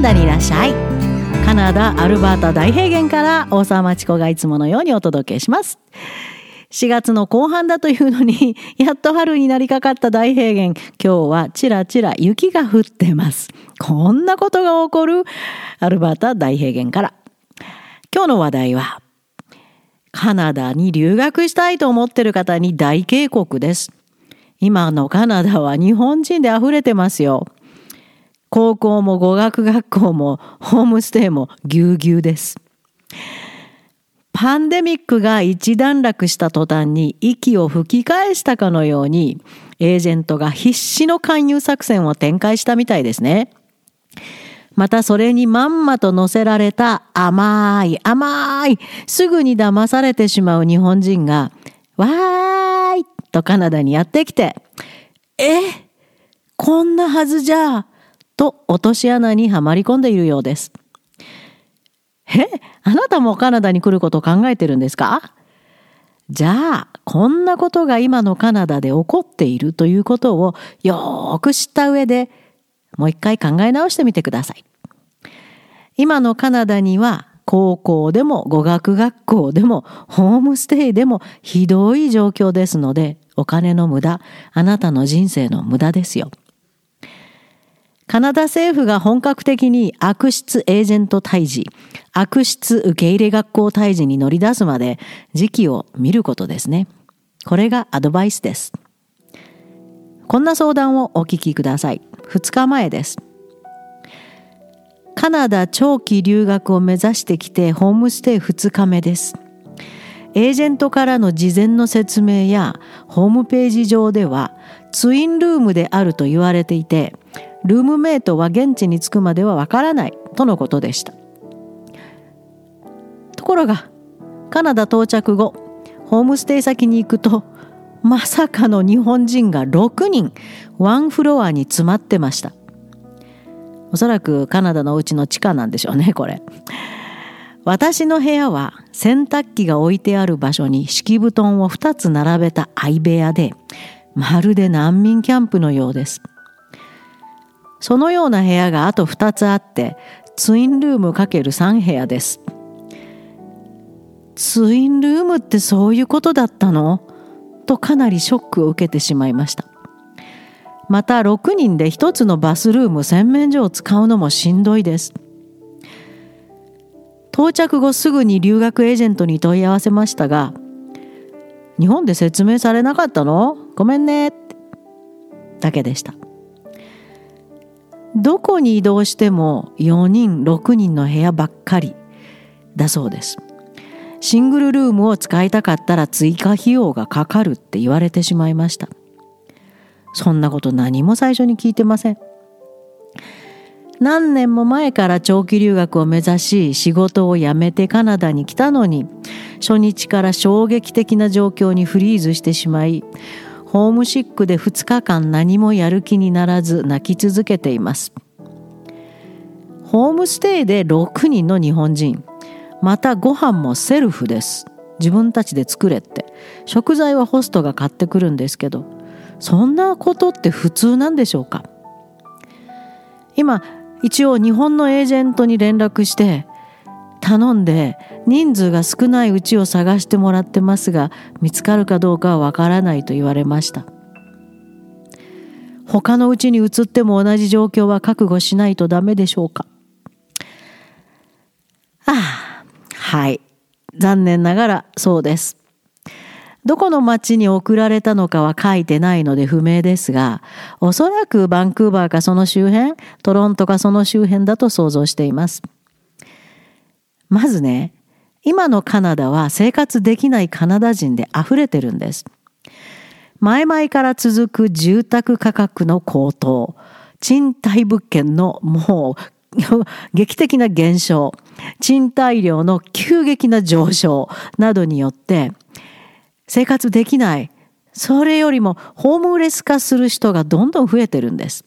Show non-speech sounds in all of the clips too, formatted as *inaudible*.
ナダにいらっしゃい。カナダアルバータ大平原から大沢町子がいつものようにお届けします。4月の後半だというのに *laughs* やっと春になりかかった大平原。今日はちらちら雪が降ってます。こんなことが起こる。アルバータ大平原から。今日の話題はカナダに留学したいと思ってる方に大警告です。今のカナダは日本人で溢れてますよ。高校も語学学校もホームステイもぎゅうぎゅうです。パンデミックが一段落した途端に息を吹き返したかのようにエージェントが必死の勧誘作戦を展開したみたいですね。またそれにまんまと乗せられた甘い甘いすぐに騙されてしまう日本人がわーいとカナダにやってきてえこんなはずじゃと落とし穴にはまり込んでいるようです。えあなたもカナダに来ることを考えてるんですか？じゃあ、こんなことが今のカナダで起こっているということをよーく知った上でもう一回考え直してみてください。今のカナダには高校でも語学学校でもホームステイでもひどい状況ですのでお金の無駄、あなたの人生の無駄ですよ。カナダ政府が本格的に悪質エージェント退治、悪質受け入れ学校退治に乗り出すまで時期を見ることですね。これがアドバイスです。こんな相談をお聞きください。2日前です。カナダ長期留学を目指してきてホームステイ2日目です。エージェントからの事前の説明やホームページ上ではツインルームであると言われていてルームメイトは現地に着くまではわからないとのことでした。ところがカナダ到着後ホームステイ先に行くとまさかの日本人が6人ワンフロアに詰まってました。おそらくカナダのうちの地下なんでしょうねこれ。私の部屋は洗濯機が置いてある場所に敷布団を2つ並べた相部屋でまるで難民キャンプのようです。そのような部屋があと2つあってツインルーム ×3 部屋です。ツインルームってそういうことだったの？とかなりショックを受けてしまいました。また6人で1つのバスルーム洗面所を使うのもしんどいです。到着後すぐに留学エージェントに問い合わせましたが日本で説明されなかったの？ごめんね。だけでした。どこに移動しても4人6人の部屋ばっかりだそうです。シングルルームを使いたかったら追加費用がかかるって言われてしまいました。そんなこと何も最初に聞いてません。何年も前から長期留学を目指し仕事を辞めてカナダに来たのに初日から衝撃的な状況にフリーズしてしまいホームシックで2日間何もやる気にならず泣き続けています。ホームステイで6人の日本人またご飯もセルフです。自分たちで作れって。食材はホストが買ってくるんですけどそんなことって普通なんでしょうか。今一応日本のエージェントに連絡して頼んで人数が少ないうちを探してもらってますが見つかるかどうかはわからないと言われました。他のうちに移っても同じ状況は覚悟しないとダメでしょうか？ああはい。残念ながらそうです。どこの町に送られたのかは書いてないので不明ですが、おそらくバンクーバーかその周辺、トロントかその周辺だと想像しています。まずね、今のカナダは生活できないカナダ人で溢れてるんです。前々から続く住宅価格の高騰、賃貸物件のもう *laughs* 劇的な減少、賃貸料の急激な上昇などによって生活できない。それよりもホームレス化する人がどんどん増えてるんです。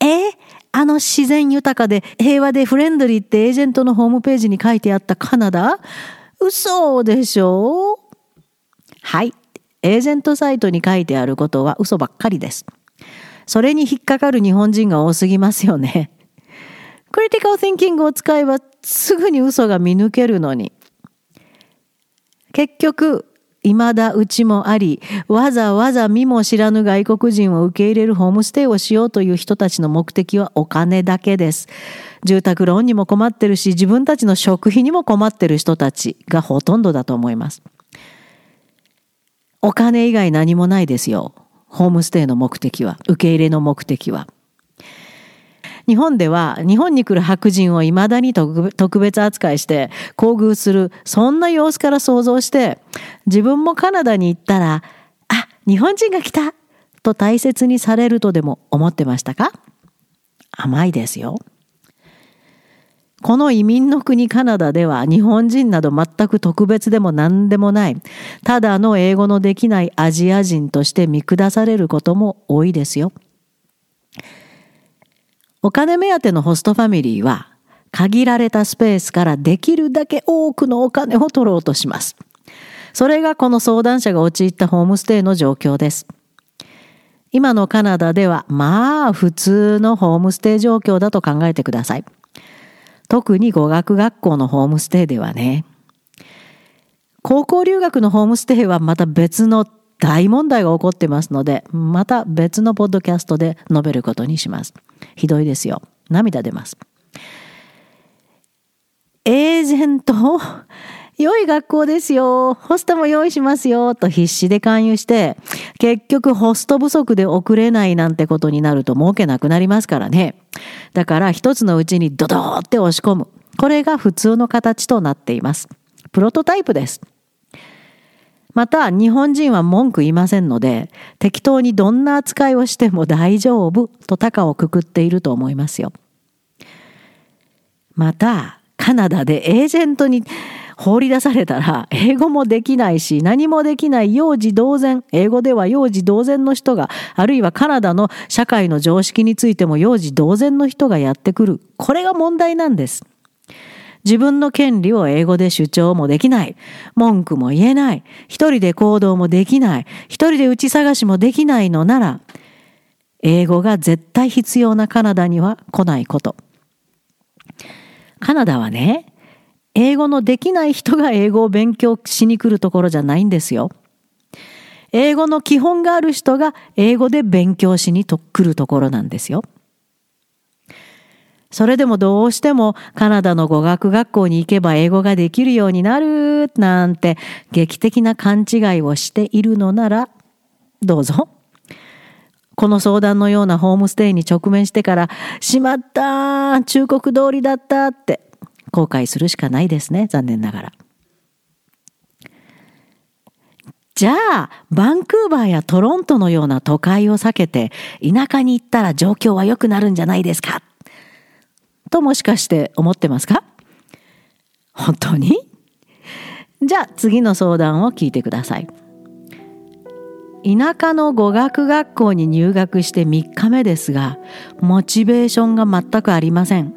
え？あの自然豊かで平和でフレンドリーってエージェントのホームページに書いてあったカナダ？嘘でしょ？はい。エージェントサイトに書いてあることは嘘ばっかりです。それに引っかかる日本人が多すぎますよね。クリティカル・シンキングを使えばすぐに嘘が見抜けるのに。結局、未だうちもあり、わざわざ見も知らぬ外国人を受け入れるホームステイをしようという人たちの目的はお金だけです。住宅ローンにも困ってるし、自分たちの食費にも困ってる人たちがほとんどだと思います。お金以外何もないですよ。ホームステイの目的は、受け入れの目的は。日本では日本に来る白人を未だに特別扱いして厚遇するそんな様子から想像して自分もカナダに行ったらあ日本人が来たと大切にされるとでも思ってましたか？甘いですよ。この移民の国カナダでは日本人など全く特別でも何でもないただの英語のできないアジア人として見下されることも多いですよ。お金目当てのホストファミリーは限られたスペースからできるだけ多くのお金を取ろうとします。それがこの相談者が陥ったホームステイの状況です。今のカナダではまあ普通のホームステイ状況だと考えてください。特に語学学校のホームステイではね。高校留学のホームステイはまた別の大問題が起こってますので、また別のポッドキャストで述べることにします。ひどいですよ。涙出ます。エージェント良い学校ですよ。ホストも用意しますよ。と必死で勧誘して、結局ホスト不足で送れないなんてことになると儲けなくなりますからね。だから一つのうちにドドーって押し込む。これが普通の形となっています。プロトタイプです。また日本人は文句言いませんので適当にどんな扱いをしても大丈夫と高をくくっていると思いますよ。またカナダでエージェントに放り出されたら英語もできないし何もできない幼児同然英語では幼児同然の人があるいはカナダの社会の常識についても幼児同然の人がやってくるこれが問題なんです。自分の権利を英語で主張もできない。文句も言えない。一人で行動もできない。一人で打ち探しもできないのなら、英語が絶対必要なカナダには来ないこと。カナダはね、英語のできない人が英語を勉強しに来るところじゃないんですよ。英語の基本がある人が英語で勉強しにと来るところなんですよ。それでもどうしてもカナダの語学学校に行けば英語ができるようになるなんて劇的な勘違いをしているのならどうぞ。この相談のようなホームステイに直面してからしまった忠告通りだったって後悔するしかないですね残念ながら。じゃあ、バンクーバーやトロントのような都会を避けて、田舎に行ったら状況は良くなるんじゃないですかともしかして思ってますか？本当に？じゃあ次の相談を聞いてください。田舎の語学学校に入学して3日目ですが、モチベーションが全くありません。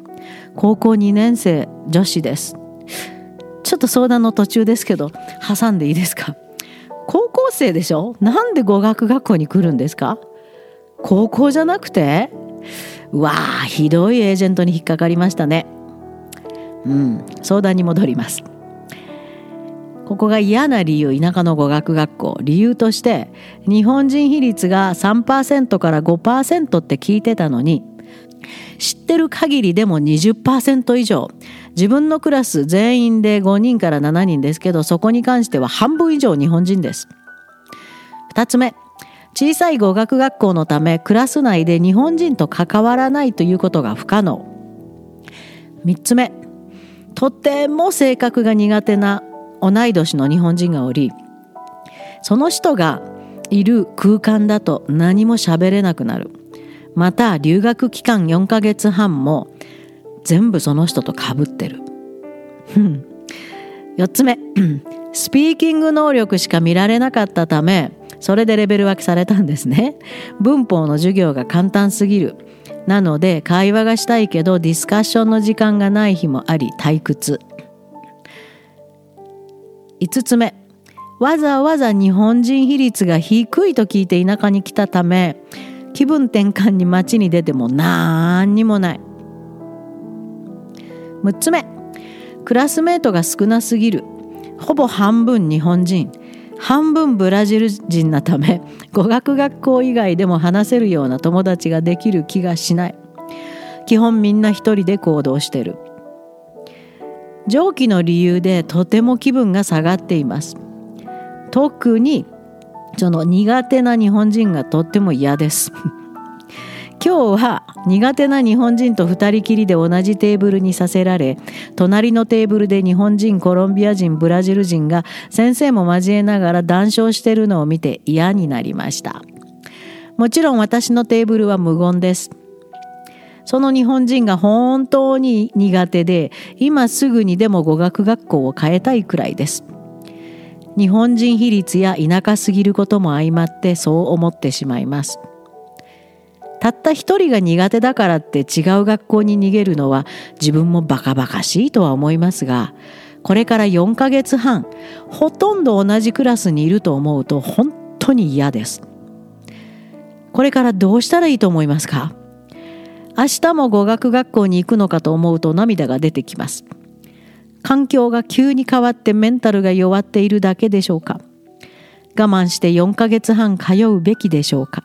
高校2年生女子です。ちょっと相談の途中ですけど、挟んでいいですか？高校生でしょ？なんで語学学校に来るんですか？高校じゃなくて？わあひどいエージェントに引っかかりましたね。うん相談に戻ります。ここが嫌な理由田舎の語学学校。理由として日本人比率が3%から5%って聞いてたのに知ってる限りでも20%以上自分のクラス全員で5人から7人ですけどそこに関しては半分以上日本人です。2つ目小さい語学学校のためクラス内で日本人と関わらないということが不可能。3つ目。とても性格が苦手な同い年の日本人がおりその人がいる空間だと何も喋れなくなる。また留学期間4ヶ月半も全部その人とかぶってる。4つ目。スピーキング能力しか見られなかったためそれでレベル分けされたんですね。*laughs* 文法の授業が簡単すぎる。なので会話がしたいけどディスカッションの時間がない日もあり退屈。5つ目。わざわざ日本人比率が低いと聞いて田舎に来たため気分転換に街に出ても何にもない。6つ目。クラスメートが少なすぎる。ほぼ半分日本人。半分ブラジル人なため語学学校以外でも話せるような友達ができる気がしない。基本みんな一人で行動してる。上記の理由でとても気分が下がっています。特にその苦手な日本人がとっても嫌です。今日は苦手な日本人と2人きりで同じテーブルにさせられ隣のテーブルで日本人コロンビア人ブラジル人が先生も交えながら談笑してるのを見て嫌になりました。もちろん私のテーブルは無言です。その日本人が本当に苦手で今すぐにでも語学学校を変えたいくらいです。日本人比率や田舎すぎることも相まってそう思ってしまいます。たった一人が苦手だからって違う学校に逃げるのは自分もバカバカしいとは思いますがこれから4ヶ月半ほとんど同じクラスにいると思うと本当に嫌です。これからどうしたらいいと思いますか？明日も語学学校に行くのかと思うと涙が出てきます。環境が急に変わってメンタルが弱っているだけでしょうか？我慢して4ヶ月半通うべきでしょうか？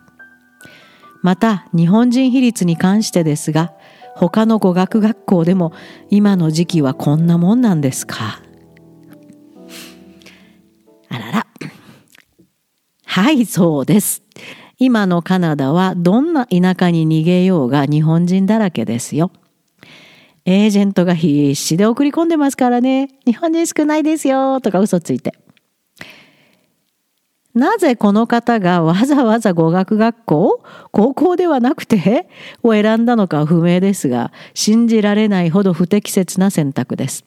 また日本人比率に関してですが他の語学学校でも今の時期はこんなもんなんですか？あららはいそうです今のカナダはどんな田舎に逃げようが日本人だらけですよ。エージェントが必死で送り込んでますからね。日本人少ないですよとか嘘ついて。なぜこの方がわざわざ語学学校高校ではなくてを選んだのかは不明ですが信じられないほど不適切な選択です。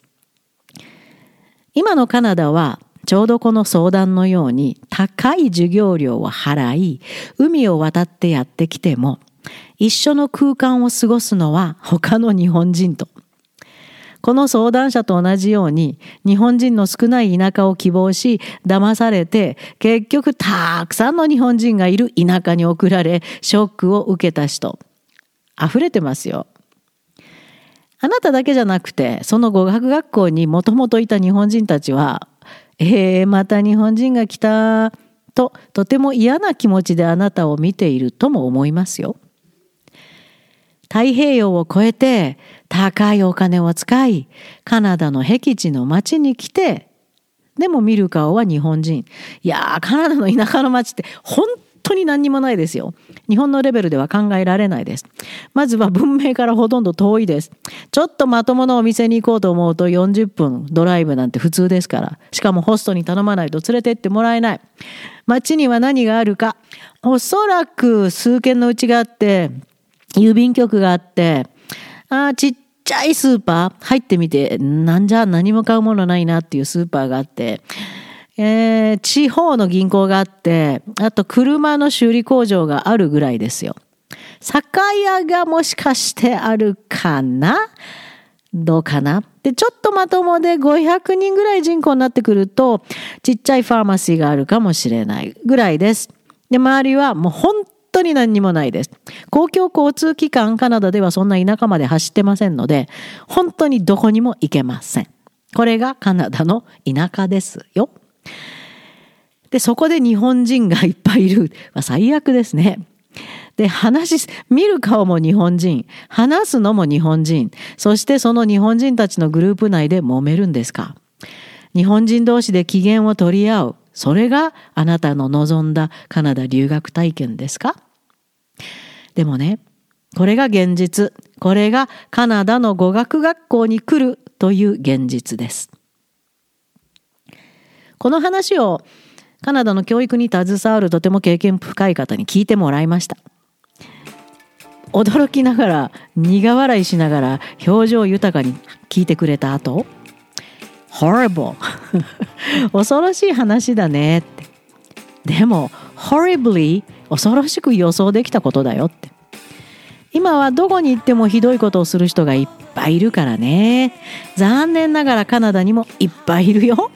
今のカナダはちょうどこの相談のように高い授業料を払い海を渡ってやってきても一緒の空間を過ごすのは他の日本人と。この相談者と同じように日本人の少ない田舎を希望し騙されて結局たくさんの日本人がいる田舎に送られショックを受けた人溢れてますよ。あなただけじゃなくてその語学学校にもともといた日本人たちはえー、また日本人が来たととても嫌な気持ちであなたを見ているとも思いますよ。太平洋を越えて高いお金を使いカナダの僻地の町に来てでも見る顔は日本人いやーカナダの田舎の町って本当に何にもないですよ。日本のレベルでは考えられないです。まずは文明からほとんど遠いです。ちょっとまともなお店に行こうと思うと40分ドライブなんて普通ですから。しかもホストに頼まないと連れてってもらえない。街には何があるか。おそらく数軒のうちがあって、郵便局があって、あ、ちっちゃいスーパー入ってみて、なんじゃ何も買うものないなっていうスーパーがあって、えー、地方の銀行があって、あと車の修理工場があるぐらいですよ。酒屋がもしかしてあるかな？どうかな？で、ちょっとまともで500人ぐらい人口になってくると、ちっちゃいファーマシーがあるかもしれないぐらいです。で、周りはもう本当に何にもないです。公共交通機関カナダではそんな田舎まで走ってませんので、本当にどこにも行けません。これがカナダの田舎ですよ。で、そこで日本人がいっぱいいる。まあ、最悪ですね。で、話、見る顔も日本人、話すのも日本人、そしてその日本人たちのグループ内で揉めるんですか。日本人同士で機嫌を取り合う。それがあなたの望んだカナダ留学体験ですか？でもね、これが現実。これがカナダの語学学校に来るという現実です。この話をカナダの教育に携わるとても経験深い方に聞いてもらいました驚きながら苦笑いしながら表情豊かに聞いてくれた後 horrible. *laughs* 恐ろしい話だねって。でも horribly 恐ろしく予想できたことだよって。今はどこに行ってもひどいことをする人がいっぱいいるからね。残念ながらカナダにもいっぱいいるよ。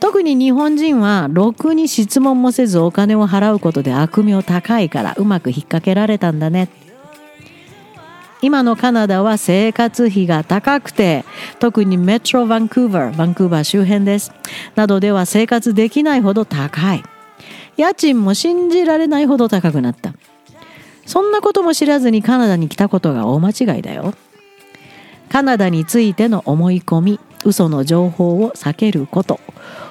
特に日本人はろくに質問もせずお金を払うことで悪名高いからうまく引っ掛けられたんだねって。今のカナダは生活費が高くて特にメトロバンクーバーバンクーバー周辺です。などでは生活できないほど高い。家賃も信じられないほど高くなった。そんなことも知らずにカナダに来たことが大間違いだよ。カナダについての思い込み嘘の情報を避けること。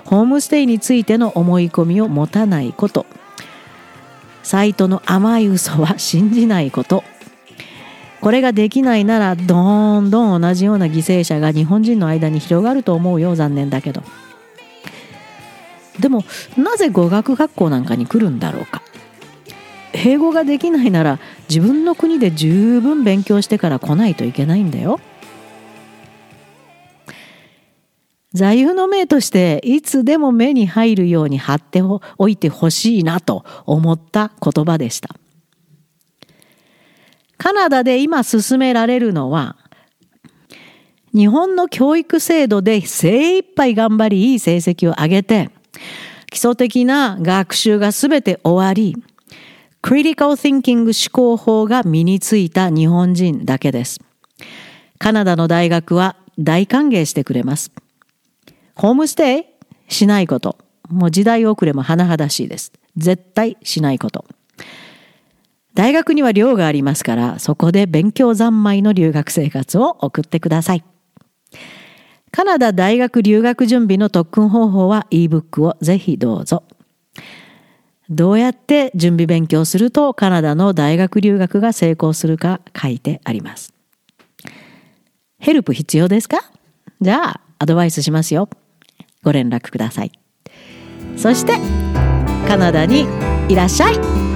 ホームステイについての思い込みを持たないこと。サイトの甘い嘘は信じないこと。これができないならどんどん同じような犠牲者が日本人の間に広がると思うよ残念だけど。でもなぜ語学学校なんかに来るんだろうか。英語ができないなら自分の国で十分勉強してから来ないといけないんだよ。座右の銘としていつでも目に入るように貼っておいてほしいなと思った言葉でした。カナダで今進められるのは日本の教育制度で精一杯頑張りいい成績を上げて基礎的な学習が全て終わりクリティカル・ティンキング思考法が身についた日本人だけです。カナダの大学は大歓迎してくれます。ホームステイしないこと。もう時代遅れも甚だしいです。絶対しないこと。大学には寮がありますから、そこで勉強三昧の留学生活を送ってください。カナダ大学留学準備の特訓方法は ebook をぜひどうぞ。どうやって準備勉強するとカナダの大学留学が成功するか書いてあります。ヘルプ必要ですか？じゃあアドバイスしますよ。ご連絡くださいそしてカナダにいらっしゃい